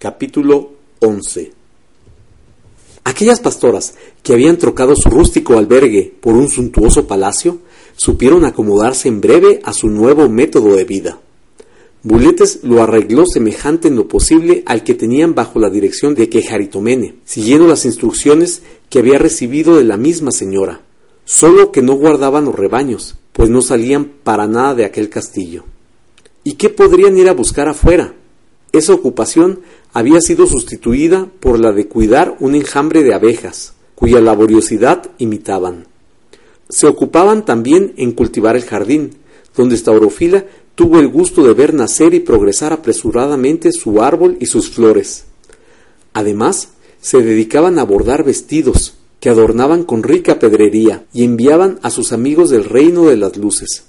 Capítulo 11 Aquellas pastoras que habían trocado su rústico albergue por un suntuoso palacio supieron acomodarse en breve a su nuevo método de vida. Buletes lo arregló semejante en lo posible al que tenían bajo la dirección de Quejaritomene, siguiendo las instrucciones que había recibido de la misma señora, solo que no guardaban los rebaños, pues no salían para nada de aquel castillo. ¿Y qué podrían ir a buscar afuera? Esa ocupación había sido sustituida por la de cuidar un enjambre de abejas, cuya laboriosidad imitaban. Se ocupaban también en cultivar el jardín, donde Staurofila tuvo el gusto de ver nacer y progresar apresuradamente su árbol y sus flores. Además, se dedicaban a bordar vestidos, que adornaban con rica pedrería y enviaban a sus amigos del reino de las luces.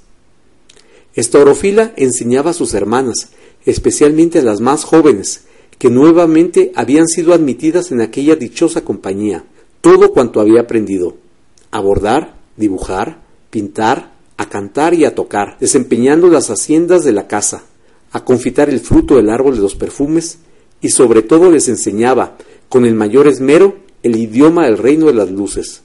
Estaurofila enseñaba a sus hermanas, especialmente a las más jóvenes, que nuevamente habían sido admitidas en aquella dichosa compañía, todo cuanto había aprendido, a bordar, dibujar, pintar, a cantar y a tocar, desempeñando las haciendas de la casa, a confitar el fruto del árbol de los perfumes, y sobre todo les enseñaba, con el mayor esmero, el idioma del reino de las luces.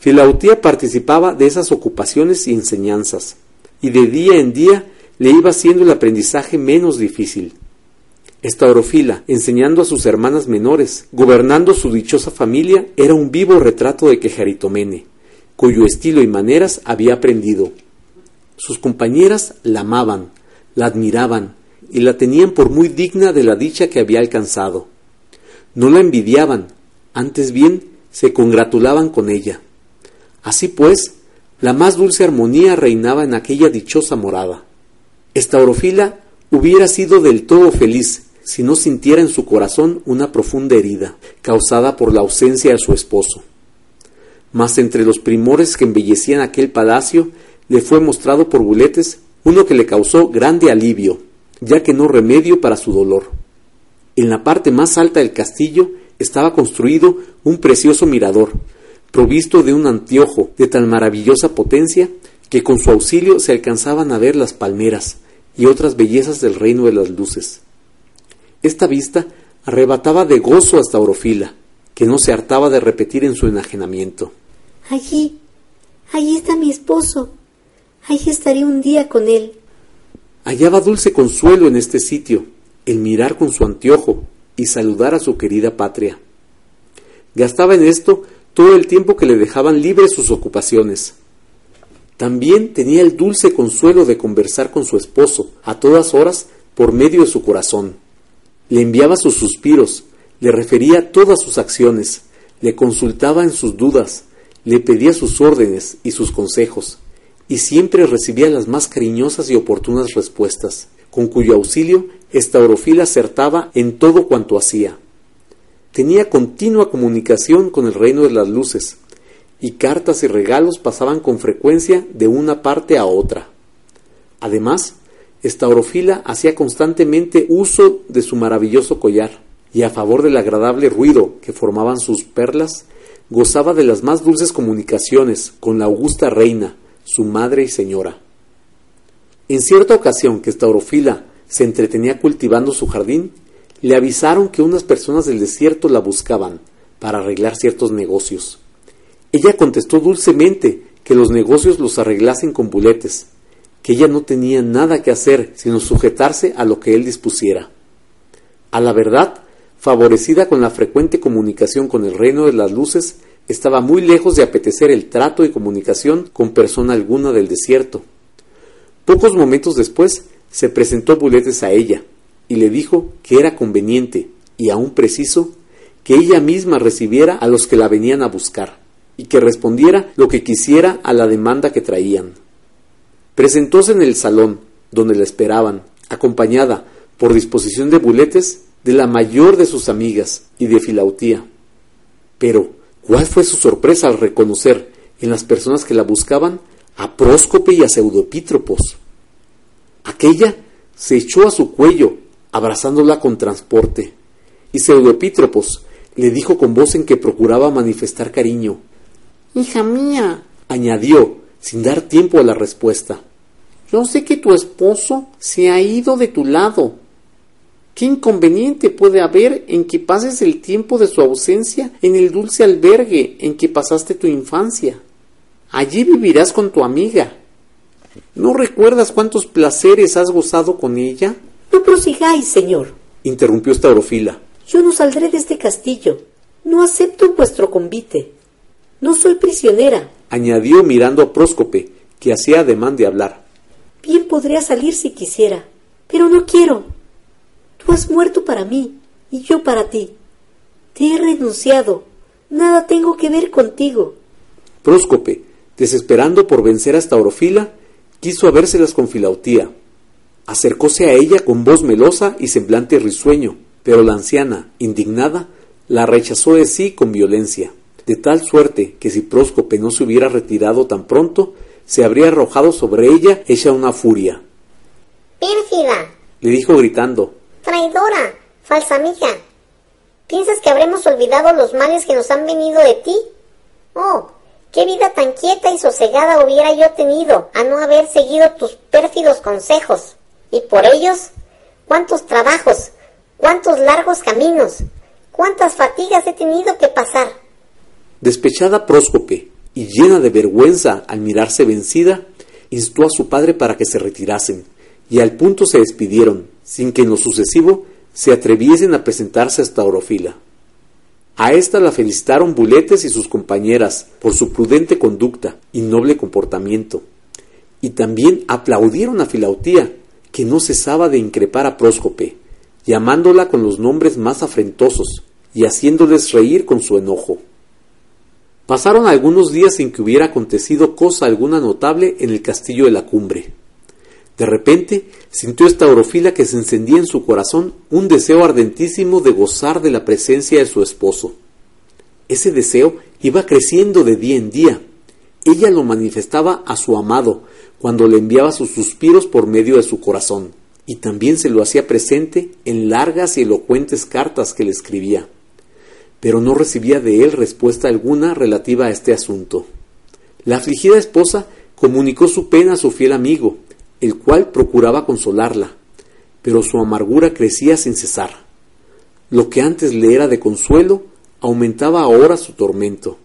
Filautía participaba de esas ocupaciones y enseñanzas, y de día en día le iba haciendo el aprendizaje menos difícil. Estaurofila, enseñando a sus hermanas menores, gobernando su dichosa familia, era un vivo retrato de Quejaritomene, cuyo estilo y maneras había aprendido. Sus compañeras la amaban, la admiraban y la tenían por muy digna de la dicha que había alcanzado. No la envidiaban, antes bien se congratulaban con ella. Así pues, la más dulce armonía reinaba en aquella dichosa morada. Estaurofila hubiera sido del todo feliz si no sintiera en su corazón una profunda herida, causada por la ausencia de su esposo. Mas entre los primores que embellecían aquel palacio, le fue mostrado por Buletes uno que le causó grande alivio, ya que no remedio para su dolor. En la parte más alta del castillo estaba construido un precioso mirador, provisto de un anteojo de tan maravillosa potencia que con su auxilio se alcanzaban a ver las palmeras y otras bellezas del reino de las luces. Esta vista arrebataba de gozo hasta Orofila, que no se hartaba de repetir en su enajenamiento. Allí, allí está mi esposo. Allí estaré un día con él. Hallaba dulce consuelo en este sitio, el mirar con su anteojo y saludar a su querida patria. Gastaba en esto todo el tiempo que le dejaban libres sus ocupaciones. También tenía el dulce consuelo de conversar con su esposo a todas horas por medio de su corazón. Le enviaba sus suspiros, le refería todas sus acciones, le consultaba en sus dudas, le pedía sus órdenes y sus consejos, y siempre recibía las más cariñosas y oportunas respuestas, con cuyo auxilio Estaurofil acertaba en todo cuanto hacía. Tenía continua comunicación con el reino de las luces, y cartas y regalos pasaban con frecuencia de una parte a otra. Además, Estaurofila hacía constantemente uso de su maravilloso collar, y a favor del agradable ruido que formaban sus perlas, gozaba de las más dulces comunicaciones con la augusta reina, su madre y señora. En cierta ocasión que Estaurofila se entretenía cultivando su jardín, le avisaron que unas personas del desierto la buscaban para arreglar ciertos negocios. Ella contestó dulcemente que los negocios los arreglasen con buletes, que ella no tenía nada que hacer sino sujetarse a lo que él dispusiera. A la verdad, favorecida con la frecuente comunicación con el reino de las luces, estaba muy lejos de apetecer el trato y comunicación con persona alguna del desierto. Pocos momentos después se presentó Buletes a ella y le dijo que era conveniente y aún preciso que ella misma recibiera a los que la venían a buscar y que respondiera lo que quisiera a la demanda que traían. Presentóse en el salón, donde la esperaban, acompañada, por disposición de Buletes, de la mayor de sus amigas y de Filautía. Pero, ¿cuál fue su sorpresa al reconocer en las personas que la buscaban a Próscope y a Pseudopítropos? Aquella se echó a su cuello, abrazándola con transporte, y Pseudopítropos le dijo con voz en que procuraba manifestar cariño. Hija mía, añadió, sin dar tiempo a la respuesta. Yo sé que tu esposo se ha ido de tu lado. ¿Qué inconveniente puede haber en que pases el tiempo de su ausencia en el dulce albergue en que pasaste tu infancia? Allí vivirás con tu amiga. ¿No recuerdas cuántos placeres has gozado con ella? No prosigáis, señor, interrumpió Staurofila. Yo no saldré de este castillo. No acepto vuestro convite. No soy prisionera. Añadió mirando a Próscope, que hacía ademán de hablar. Bien podría salir si quisiera, pero no quiero. Tú has muerto para mí y yo para ti. Te he renunciado. Nada tengo que ver contigo. Próscope, desesperando por vencer a Staurofila, quiso habérselas con Filautía. Acercóse a ella con voz melosa y semblante risueño, pero la anciana, indignada, la rechazó de sí con violencia, de tal suerte que si Próscope no se hubiera retirado tan pronto, se habría arrojado sobre ella hecha una furia. Pérfida, Le dijo gritando, traidora, falsa amiga. ¿Piensas que habremos olvidado los males que nos han venido de ti? Oh, qué vida tan quieta y sosegada hubiera yo tenido a no haber seguido tus pérfidos consejos. Y por ellos, cuántos trabajos, cuántos largos caminos, cuántas fatigas he tenido que pasar. Despechada Próscope y llena de vergüenza al mirarse vencida, instó a su padre para que se retirasen, y al punto se despidieron, sin que en lo sucesivo se atreviesen a presentarse hasta Orofila. A ésta la felicitaron Buletes y sus compañeras por su prudente conducta y noble comportamiento, y también aplaudieron a Filautía, que no cesaba de increpar a Próscope, llamándola con los nombres más afrentosos y haciéndoles reír con su enojo. Pasaron algunos días sin que hubiera acontecido cosa alguna notable en el castillo de la cumbre. De repente sintió esta orofila que se encendía en su corazón un deseo ardentísimo de gozar de la presencia de su esposo. Ese deseo iba creciendo de día en día. Ella lo manifestaba a su amado cuando le enviaba sus suspiros por medio de su corazón, y también se lo hacía presente en largas y elocuentes cartas que le escribía pero no recibía de él respuesta alguna relativa a este asunto. La afligida esposa comunicó su pena a su fiel amigo, el cual procuraba consolarla, pero su amargura crecía sin cesar. Lo que antes le era de consuelo, aumentaba ahora su tormento.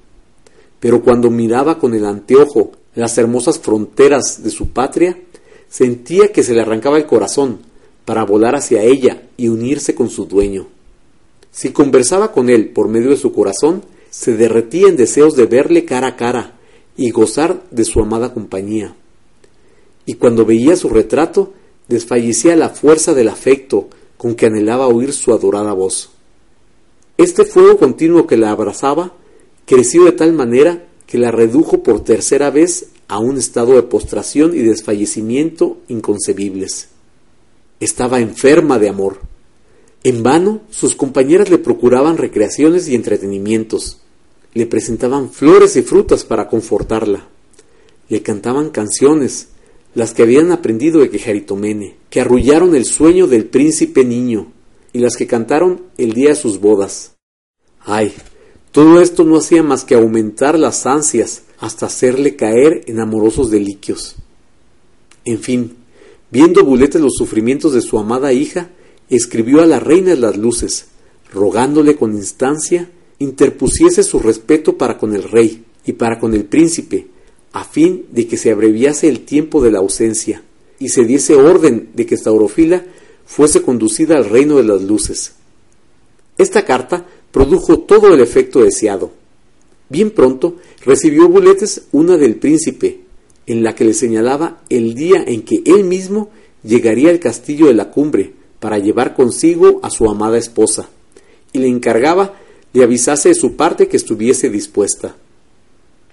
Pero cuando miraba con el anteojo las hermosas fronteras de su patria, sentía que se le arrancaba el corazón para volar hacia ella y unirse con su dueño. Si conversaba con él por medio de su corazón, se derretía en deseos de verle cara a cara y gozar de su amada compañía. Y cuando veía su retrato, desfallecía la fuerza del afecto con que anhelaba oír su adorada voz. Este fuego continuo que la abrazaba creció de tal manera que la redujo por tercera vez a un estado de postración y desfallecimiento inconcebibles. Estaba enferma de amor. En vano sus compañeras le procuraban recreaciones y entretenimientos, le presentaban flores y frutas para confortarla, le cantaban canciones, las que habían aprendido de Quejaritomene, que arrullaron el sueño del príncipe niño, y las que cantaron el día de sus bodas. Ay, todo esto no hacía más que aumentar las ansias hasta hacerle caer en amorosos deliquios. En fin, viendo Buletes los sufrimientos de su amada hija, escribió a la reina de las luces, rogándole con instancia interpusiese su respeto para con el rey y para con el príncipe, a fin de que se abreviase el tiempo de la ausencia, y se diese orden de que Staurofila fuese conducida al reino de las luces. Esta carta produjo todo el efecto deseado. Bien pronto recibió Buletes una del príncipe, en la que le señalaba el día en que él mismo llegaría al castillo de la cumbre, para llevar consigo a su amada esposa, y le encargaba le avisase de su parte que estuviese dispuesta.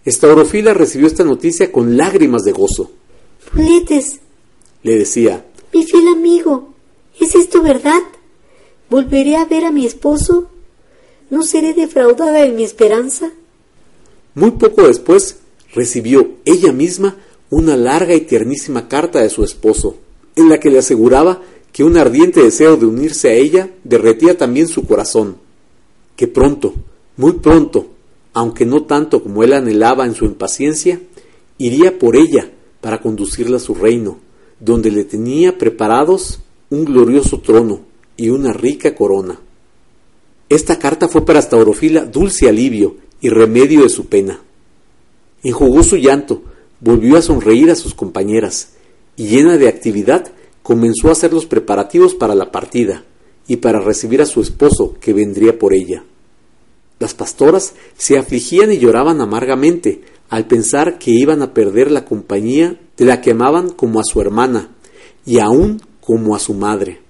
Estaurofila recibió esta noticia con lágrimas de gozo. Buletes, Le decía, mi fiel amigo, ¿es esto verdad? ¿Volveré a ver a mi esposo? ¿No seré defraudada en mi esperanza? muy poco después recibió ella misma una larga y tiernísima carta de su esposo, en la que le aseguraba que un ardiente deseo de unirse a ella derretía también su corazón, que pronto, muy pronto, aunque no tanto como él anhelaba en su impaciencia, iría por ella para conducirla a su reino, donde le tenía preparados un glorioso trono y una rica corona. Esta carta fue para Staurofila dulce alivio y remedio de su pena. Enjugó su llanto, volvió a sonreír a sus compañeras, y llena de actividad comenzó a hacer los preparativos para la partida y para recibir a su esposo que vendría por ella. Las pastoras se afligían y lloraban amargamente al pensar que iban a perder la compañía de la que amaban como a su hermana y aún como a su madre.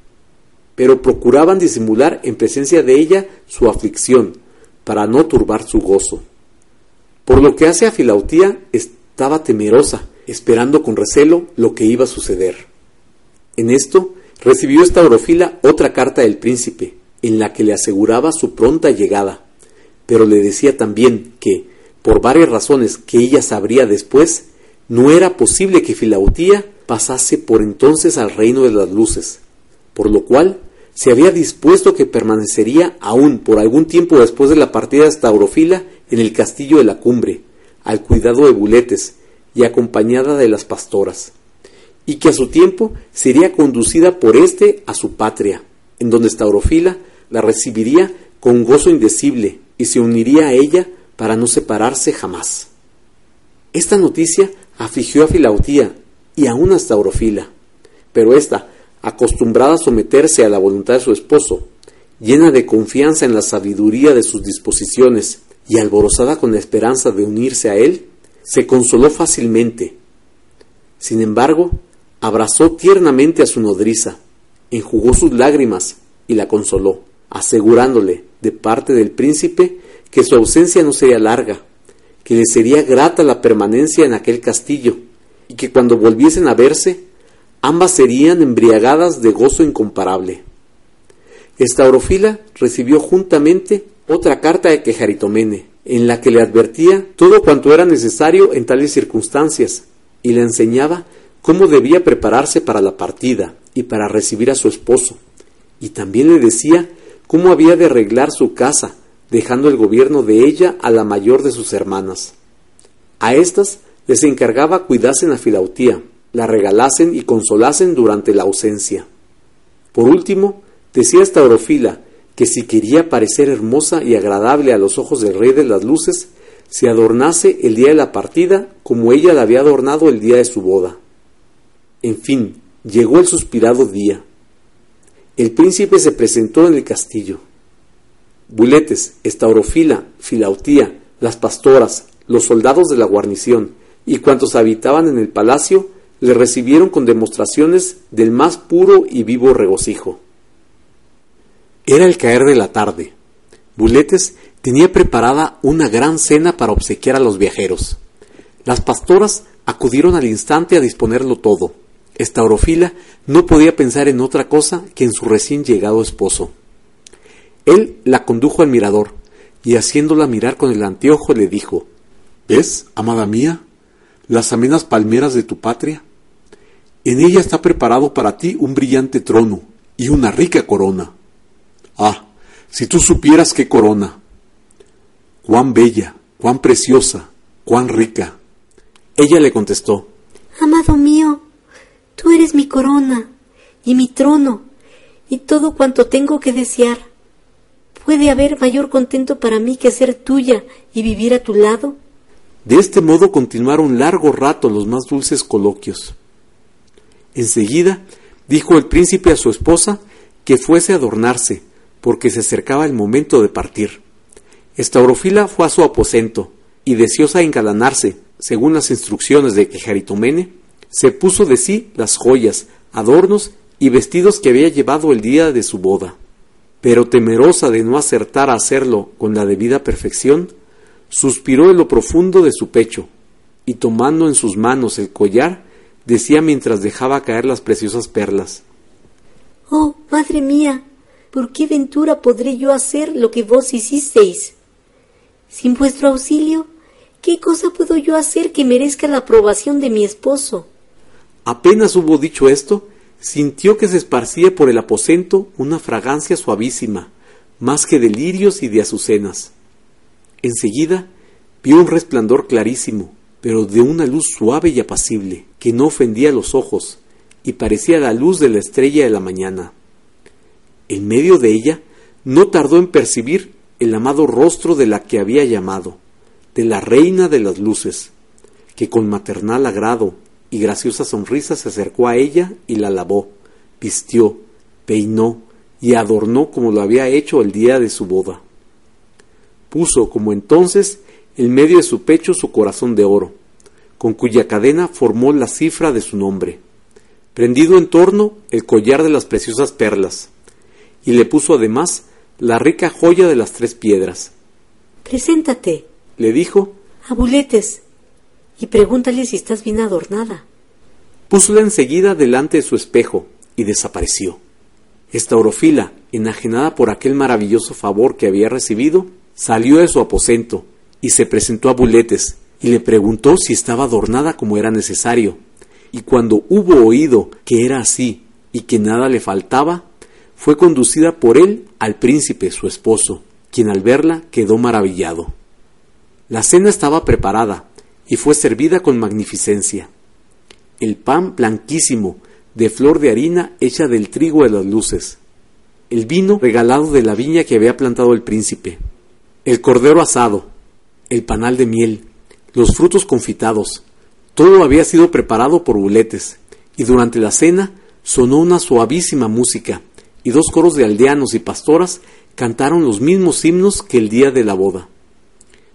Pero procuraban disimular en presencia de ella su aflicción para no turbar su gozo. Por lo que hace a Filautía, estaba temerosa, esperando con recelo lo que iba a suceder. En esto recibió esta orofila otra carta del príncipe, en la que le aseguraba su pronta llegada, pero le decía también que, por varias razones que ella sabría después, no era posible que Filautía pasase por entonces al reino de las luces, por lo cual se había dispuesto que permanecería aún por algún tiempo después de la partida de Staurofila en el castillo de la cumbre, al cuidado de Buletes y acompañada de las pastoras, y que a su tiempo sería conducida por éste a su patria, en donde Staurofila la recibiría con gozo indecible y se uniría a ella para no separarse jamás. Esta noticia afligió a Filautía y aún a Staurofila, pero ésta, acostumbrada a someterse a la voluntad de su esposo, llena de confianza en la sabiduría de sus disposiciones y alborozada con la esperanza de unirse a él, se consoló fácilmente. Sin embargo, abrazó tiernamente a su nodriza, enjugó sus lágrimas y la consoló, asegurándole, de parte del príncipe, que su ausencia no sería larga, que le sería grata la permanencia en aquel castillo, y que cuando volviesen a verse, ambas serían embriagadas de gozo incomparable. Estaurofila recibió juntamente otra carta de Quejaritomene, en la que le advertía todo cuanto era necesario en tales circunstancias, y le enseñaba cómo debía prepararse para la partida y para recibir a su esposo, y también le decía cómo había de arreglar su casa, dejando el gobierno de ella a la mayor de sus hermanas. A éstas les encargaba cuidasen a Filautía, la regalasen y consolasen durante la ausencia. Por último, decía esta orofila que si quería parecer hermosa y agradable a los ojos del rey de las luces, se adornase el día de la partida como ella la había adornado el día de su boda. En fin, llegó el suspirado día. El príncipe se presentó en el castillo. Buletes, Estaurofila, Filautía, las pastoras, los soldados de la guarnición y cuantos habitaban en el palacio le recibieron con demostraciones del más puro y vivo regocijo. Era el caer de la tarde. Buletes tenía preparada una gran cena para obsequiar a los viajeros. Las pastoras acudieron al instante a disponerlo todo. Estaurofila no podía pensar en otra cosa que en su recién llegado esposo. Él la condujo al mirador y haciéndola mirar con el anteojo le dijo ¿Ves, amada mía, las amenas palmeras de tu patria? En ella está preparado para ti un brillante trono y una rica corona. Ah, si tú supieras qué corona, cuán bella, cuán preciosa, cuán rica. Ella le contestó, Amado mío, tú eres mi corona y mi trono y todo cuanto tengo que desear. ¿Puede haber mayor contento para mí que ser tuya y vivir a tu lado? De este modo continuaron largo rato los más dulces coloquios. Enseguida dijo el príncipe a su esposa que fuese a adornarse, porque se acercaba el momento de partir. Estaurofila fue a su aposento, y deseosa de engalanarse, según las instrucciones de Quejaritomene, se puso de sí las joyas, adornos y vestidos que había llevado el día de su boda. Pero temerosa de no acertar a hacerlo con la debida perfección, suspiró en lo profundo de su pecho, y tomando en sus manos el collar, decía mientras dejaba caer las preciosas perlas Oh, madre mía, ¿por qué ventura podré yo hacer lo que vos hicisteis? Sin vuestro auxilio, ¿qué cosa puedo yo hacer que merezca la aprobación de mi esposo? Apenas hubo dicho esto, sintió que se esparcía por el aposento una fragancia suavísima, más que de lirios y de azucenas. Enseguida vio un resplandor clarísimo, pero de una luz suave y apacible, que no ofendía los ojos, y parecía la luz de la estrella de la mañana. En medio de ella no tardó en percibir el amado rostro de la que había llamado, de la reina de las luces, que con maternal agrado y graciosa sonrisa se acercó a ella y la lavó, vistió, peinó y adornó como lo había hecho el día de su boda. Puso, como entonces, en medio de su pecho su corazón de oro, con cuya cadena formó la cifra de su nombre, prendido en torno el collar de las preciosas perlas, y le puso además la rica joya de las tres piedras. Preséntate, Le dijo, a Buletes, y pregúntale si estás bien adornada. púsola enseguida delante de su espejo y desapareció. Esta orofila, enajenada por aquel maravilloso favor que había recibido, salió de su aposento y se presentó a Buletes y le preguntó si estaba adornada como era necesario. Y cuando hubo oído que era así y que nada le faltaba, fue conducida por él al príncipe su esposo, quien al verla quedó maravillado. La cena estaba preparada y fue servida con magnificencia. El pan blanquísimo, de flor de harina hecha del trigo de las luces. El vino regalado de la viña que había plantado el príncipe. El cordero asado, el panal de miel, los frutos confitados. Todo había sido preparado por buletes, y durante la cena sonó una suavísima música, y dos coros de aldeanos y pastoras cantaron los mismos himnos que el día de la boda.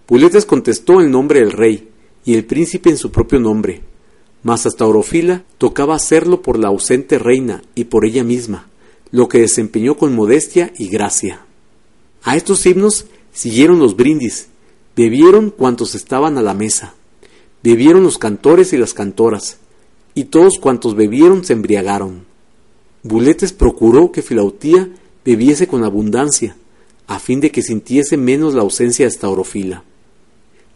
Buletes contestó el nombre del rey, y el príncipe en su propio nombre, mas hasta Orofila tocaba hacerlo por la ausente reina y por ella misma, lo que desempeñó con modestia y gracia. A estos himnos siguieron los brindis, bebieron cuantos estaban a la mesa, bebieron los cantores y las cantoras, y todos cuantos bebieron se embriagaron. Buletes procuró que Filautía bebiese con abundancia, a fin de que sintiese menos la ausencia de Estaurofila.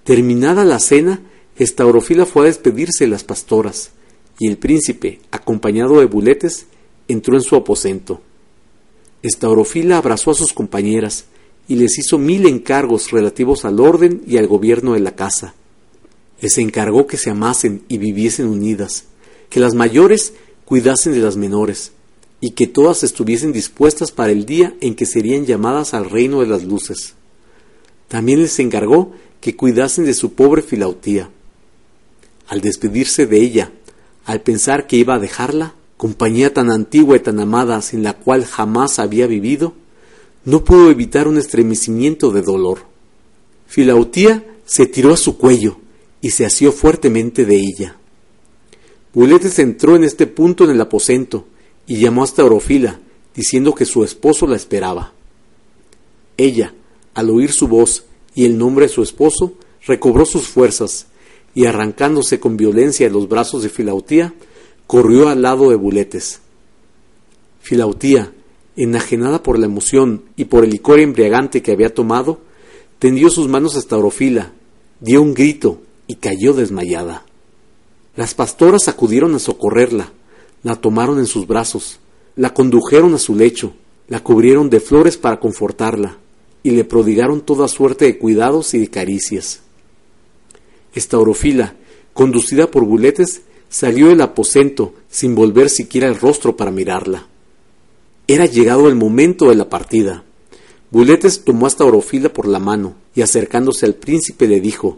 Terminada la cena, Estaurofila fue a despedirse de las pastoras, y el príncipe, acompañado de Buletes, entró en su aposento. Estaurofila abrazó a sus compañeras y les hizo mil encargos relativos al orden y al gobierno de la casa. Les encargó que se amasen y viviesen unidas, que las mayores cuidasen de las menores, y que todas estuviesen dispuestas para el día en que serían llamadas al reino de las luces. También les encargó que cuidasen de su pobre Filautía. Al despedirse de ella, al pensar que iba a dejarla, compañía tan antigua y tan amada sin la cual jamás había vivido, no pudo evitar un estremecimiento de dolor. Filautía se tiró a su cuello y se asió fuertemente de ella. Buletes entró en este punto en el aposento y llamó hasta Orofila, diciendo que su esposo la esperaba. Ella, al oír su voz y el nombre de su esposo, recobró sus fuerzas y arrancándose con violencia de los brazos de Filautía, corrió al lado de Buletes. Filautía, enajenada por la emoción y por el licor embriagante que había tomado, tendió sus manos hasta Orofila, dio un grito y cayó desmayada. Las pastoras acudieron a socorrerla, la tomaron en sus brazos, la condujeron a su lecho, la cubrieron de flores para confortarla, y le prodigaron toda suerte de cuidados y de caricias. Esta orofila, conducida por buletes, salió del aposento sin volver siquiera el rostro para mirarla. Era llegado el momento de la partida. Buletes tomó hasta Orofila por la mano y acercándose al príncipe le dijo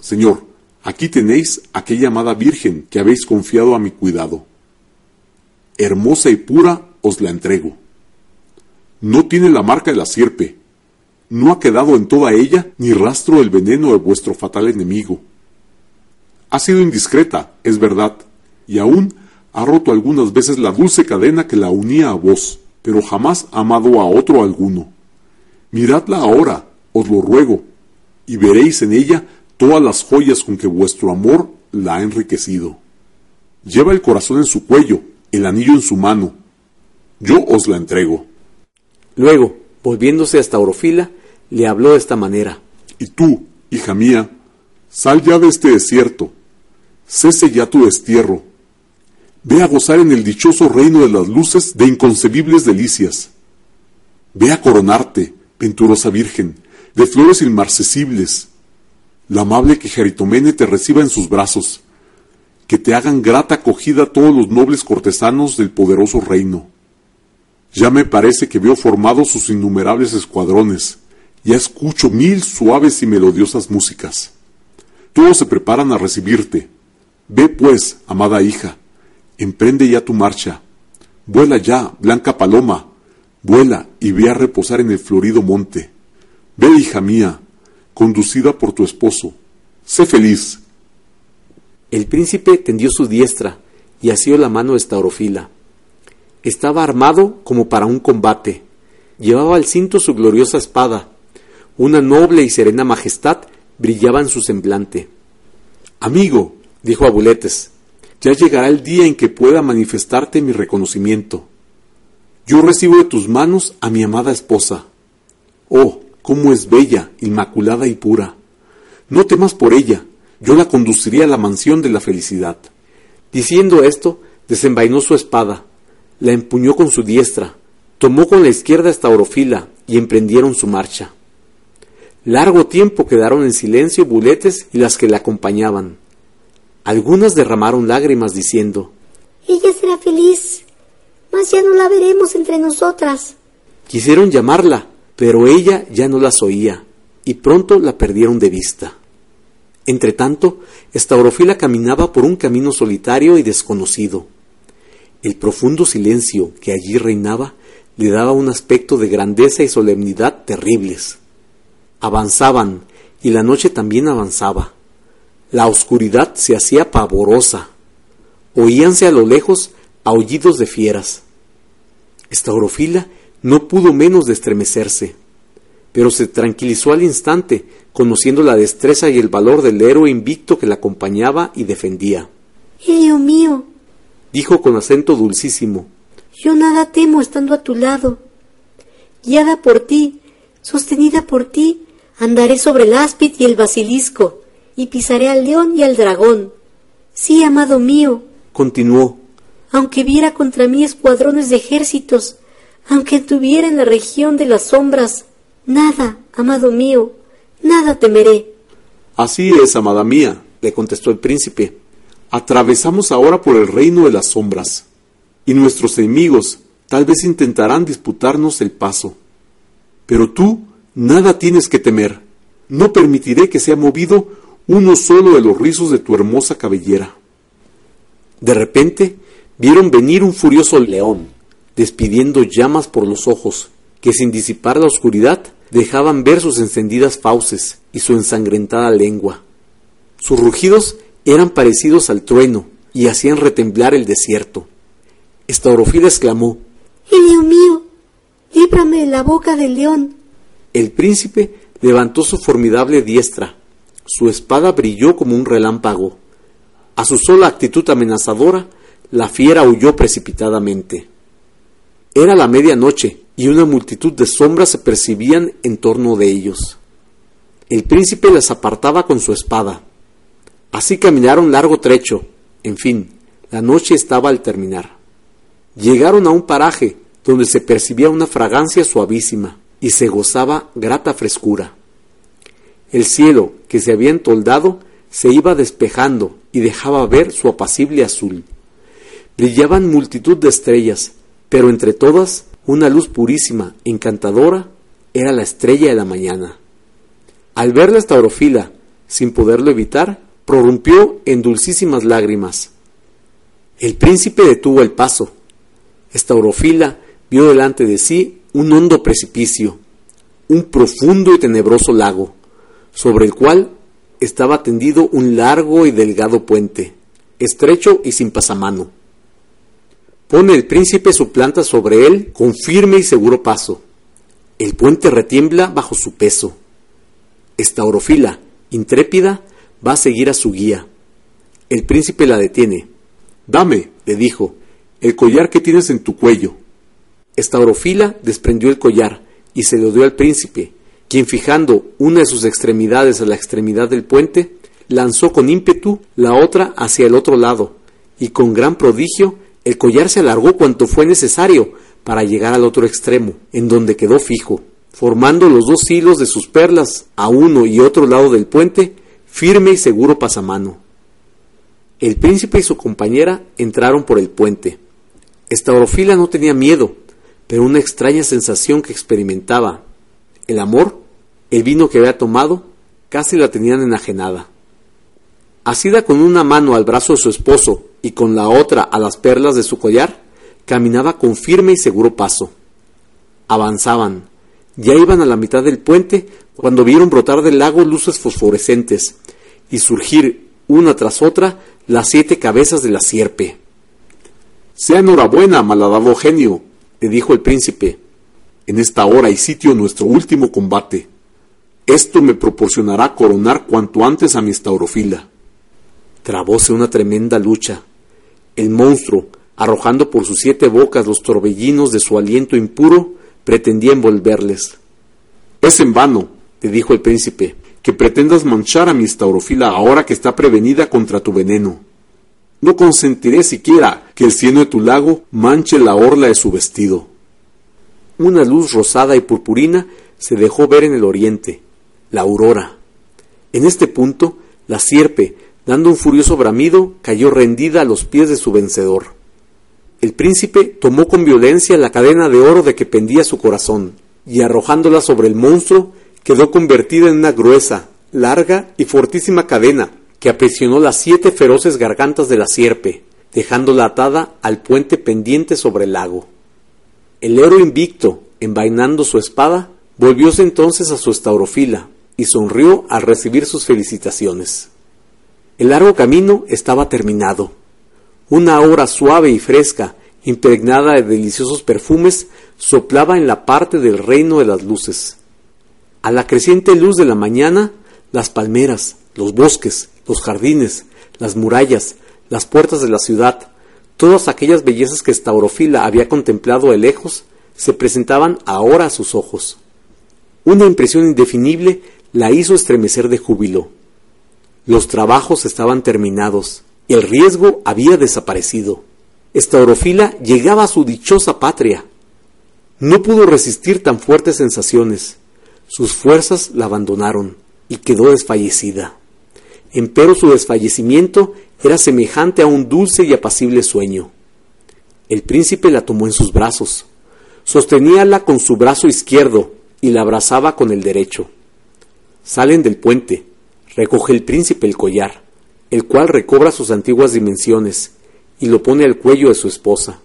Señor, aquí tenéis aquella amada Virgen que habéis confiado a mi cuidado. Hermosa y pura os la entrego. No tiene la marca de la sierpe, no ha quedado en toda ella ni rastro del veneno de vuestro fatal enemigo. Ha sido indiscreta, es verdad, y aún ha roto algunas veces la dulce cadena que la unía a vos, pero jamás ha amado a otro alguno. Miradla ahora, os lo ruego, y veréis en ella todas las joyas con que vuestro amor la ha enriquecido. Lleva el corazón en su cuello, el anillo en su mano. Yo os la entrego. Luego, volviéndose hasta Orofila, le habló de esta manera. Y tú, hija mía, sal ya de este desierto, cese ya tu destierro, ve a gozar en el dichoso reino de las luces de inconcebibles delicias. Ve a coronarte, venturosa Virgen, de flores inmarcesibles. La amable que Jeritomene te reciba en sus brazos, que te hagan grata acogida todos los nobles cortesanos del poderoso reino. Ya me parece que veo formados sus innumerables escuadrones. Ya escucho mil suaves y melodiosas músicas. Todos se preparan a recibirte. Ve pues, amada hija, emprende ya tu marcha. Vuela ya, blanca paloma, vuela y ve a reposar en el florido monte. Ve, hija mía, conducida por tu esposo. Sé feliz. El príncipe tendió su diestra y asió la mano de Estaurofila. Estaba armado como para un combate. Llevaba al cinto su gloriosa espada. Una noble y serena majestad brillaba en su semblante. Amigo, dijo Abuletes, ya llegará el día en que pueda manifestarte mi reconocimiento. Yo recibo de tus manos a mi amada esposa. Oh, cómo es bella, inmaculada y pura. No temas por ella, yo la conduciré a la mansión de la felicidad. Diciendo esto, desenvainó su espada, la empuñó con su diestra, tomó con la izquierda esta orofila y emprendieron su marcha. Largo tiempo quedaron en silencio Buletes y las que la acompañaban. Algunas derramaron lágrimas diciendo Ella será feliz, mas ya no la veremos entre nosotras. Quisieron llamarla, pero ella ya no las oía, y pronto la perdieron de vista. Entretanto, Estaurofila caminaba por un camino solitario y desconocido. El profundo silencio que allí reinaba le daba un aspecto de grandeza y solemnidad terribles. Avanzaban, y la noche también avanzaba. La oscuridad se hacía pavorosa. Oíanse a lo lejos aullidos de fieras. Estaurofila no pudo menos de estremecerse, pero se tranquilizó al instante, conociendo la destreza y el valor del héroe invicto que la acompañaba y defendía. Hijo mío, dijo con acento dulcísimo, yo nada temo estando a tu lado. Guiada por ti, sostenida por ti, andaré sobre el áspid y el basilisco, y pisaré al león y al dragón. Sí, amado mío, continuó, aunque viera contra mí escuadrones de ejércitos, aunque estuviera en la región de las sombras, nada, amado mío, nada temeré. Así es, amada mía, le contestó el príncipe. Atravesamos ahora por el reino de las sombras, y nuestros enemigos tal vez intentarán disputarnos el paso. Pero tú nada tienes que temer. No permitiré que sea movido uno solo de los rizos de tu hermosa cabellera. De repente vieron venir un furioso león, despidiendo llamas por los ojos, que sin disipar la oscuridad dejaban ver sus encendidas fauces y su ensangrentada lengua. Sus rugidos eran parecidos al trueno y hacían retemblar el desierto. Estaurofila exclamó Dios mío, líbrame de la boca del león. El príncipe levantó su formidable diestra. Su espada brilló como un relámpago. A su sola actitud amenazadora, la fiera huyó precipitadamente. Era la medianoche y una multitud de sombras se percibían en torno de ellos. El príncipe las apartaba con su espada. Así caminaron largo trecho. En fin, la noche estaba al terminar. Llegaron a un paraje donde se percibía una fragancia suavísima y se gozaba grata frescura. El cielo, que se había entoldado, se iba despejando y dejaba ver su apacible azul. Brillaban multitud de estrellas, pero entre todas una luz purísima, encantadora, era la estrella de la mañana. Al ver la estaurofila, sin poderlo evitar, prorrumpió en dulcísimas lágrimas. El príncipe detuvo el paso. Estaurofila vio delante de sí un hondo precipicio, un profundo y tenebroso lago, sobre el cual estaba tendido un largo y delgado puente, estrecho y sin pasamano. Pone el príncipe su planta sobre él con firme y seguro paso. El puente retiembla bajo su peso. Estaurofila, intrépida, va a seguir a su guía. El príncipe la detiene. Dame, le dijo, el collar que tienes en tu cuello. Estaurofila desprendió el collar y se lo dio al príncipe, quien fijando una de sus extremidades a la extremidad del puente, lanzó con ímpetu la otra hacia el otro lado, y con gran prodigio el collar se alargó cuanto fue necesario para llegar al otro extremo, en donde quedó fijo, formando los dos hilos de sus perlas a uno y otro lado del puente, firme y seguro pasamano. El príncipe y su compañera entraron por el puente. Estaurofila no tenía miedo, pero una extraña sensación que experimentaba. El amor, el vino que había tomado, casi la tenían enajenada. Asida con una mano al brazo de su esposo y con la otra a las perlas de su collar, caminaba con firme y seguro paso. Avanzaban. Ya iban a la mitad del puente cuando vieron brotar del lago luces fosforescentes y surgir una tras otra las siete cabezas de la sierpe. Sea enhorabuena, malhadado genio, le dijo el príncipe. En esta hora y sitio nuestro último combate. Esto me proporcionará coronar cuanto antes a mi estaurofila. Trabóse una tremenda lucha. El monstruo, arrojando por sus siete bocas los torbellinos de su aliento impuro, pretendía envolverles. Es en vano, le dijo el príncipe, que pretendas manchar a mi estaurofila ahora que está prevenida contra tu veneno. No consentiré siquiera que el cieno de tu lago manche la orla de su vestido. Una luz rosada y purpurina se dejó ver en el oriente, la aurora. En este punto, la sierpe, dando un furioso bramido, cayó rendida a los pies de su vencedor. El príncipe tomó con violencia la cadena de oro de que pendía su corazón, y arrojándola sobre el monstruo, quedó convertida en una gruesa, larga y fortísima cadena que aprisionó las siete feroces gargantas de la sierpe, dejándola atada al puente pendiente sobre el lago. El héroe invicto, envainando su espada, volvióse entonces a su estaurofila y sonrió al recibir sus felicitaciones. El largo camino estaba terminado. Una hora suave y fresca, impregnada de deliciosos perfumes, soplaba en la parte del reino de las luces. A la creciente luz de la mañana, las palmeras, los bosques, los jardines, las murallas, las puertas de la ciudad, todas aquellas bellezas que Staurofila había contemplado de lejos, se presentaban ahora a sus ojos. Una impresión indefinible la hizo estremecer de júbilo. Los trabajos estaban terminados, el riesgo había desaparecido. Estaurofila llegaba a su dichosa patria. No pudo resistir tan fuertes sensaciones. Sus fuerzas la abandonaron y quedó desfallecida. Empero su desfallecimiento era semejante a un dulce y apacible sueño. El príncipe la tomó en sus brazos, sosteníala con su brazo izquierdo y la abrazaba con el derecho. Salen del puente, recoge el príncipe el collar, el cual recobra sus antiguas dimensiones, y lo pone al cuello de su esposa.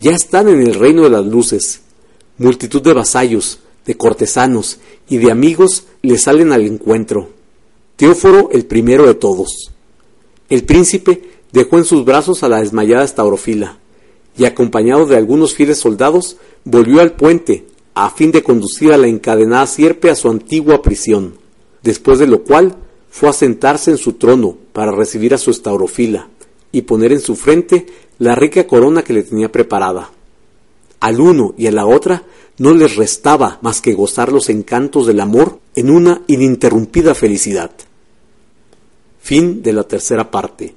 Ya están en el reino de las luces. Multitud de vasallos, de cortesanos y de amigos le salen al encuentro. El primero de todos. El príncipe dejó en sus brazos a la desmayada Estaurofila, y acompañado de algunos fieles soldados, volvió al puente, a fin de conducir a la encadenada sierpe a su antigua prisión, después de lo cual fue a sentarse en su trono para recibir a su Estaurofila y poner en su frente la rica corona que le tenía preparada. Al uno y a la otra no les restaba más que gozar los encantos del amor en una ininterrumpida felicidad. Fin de la tercera parte.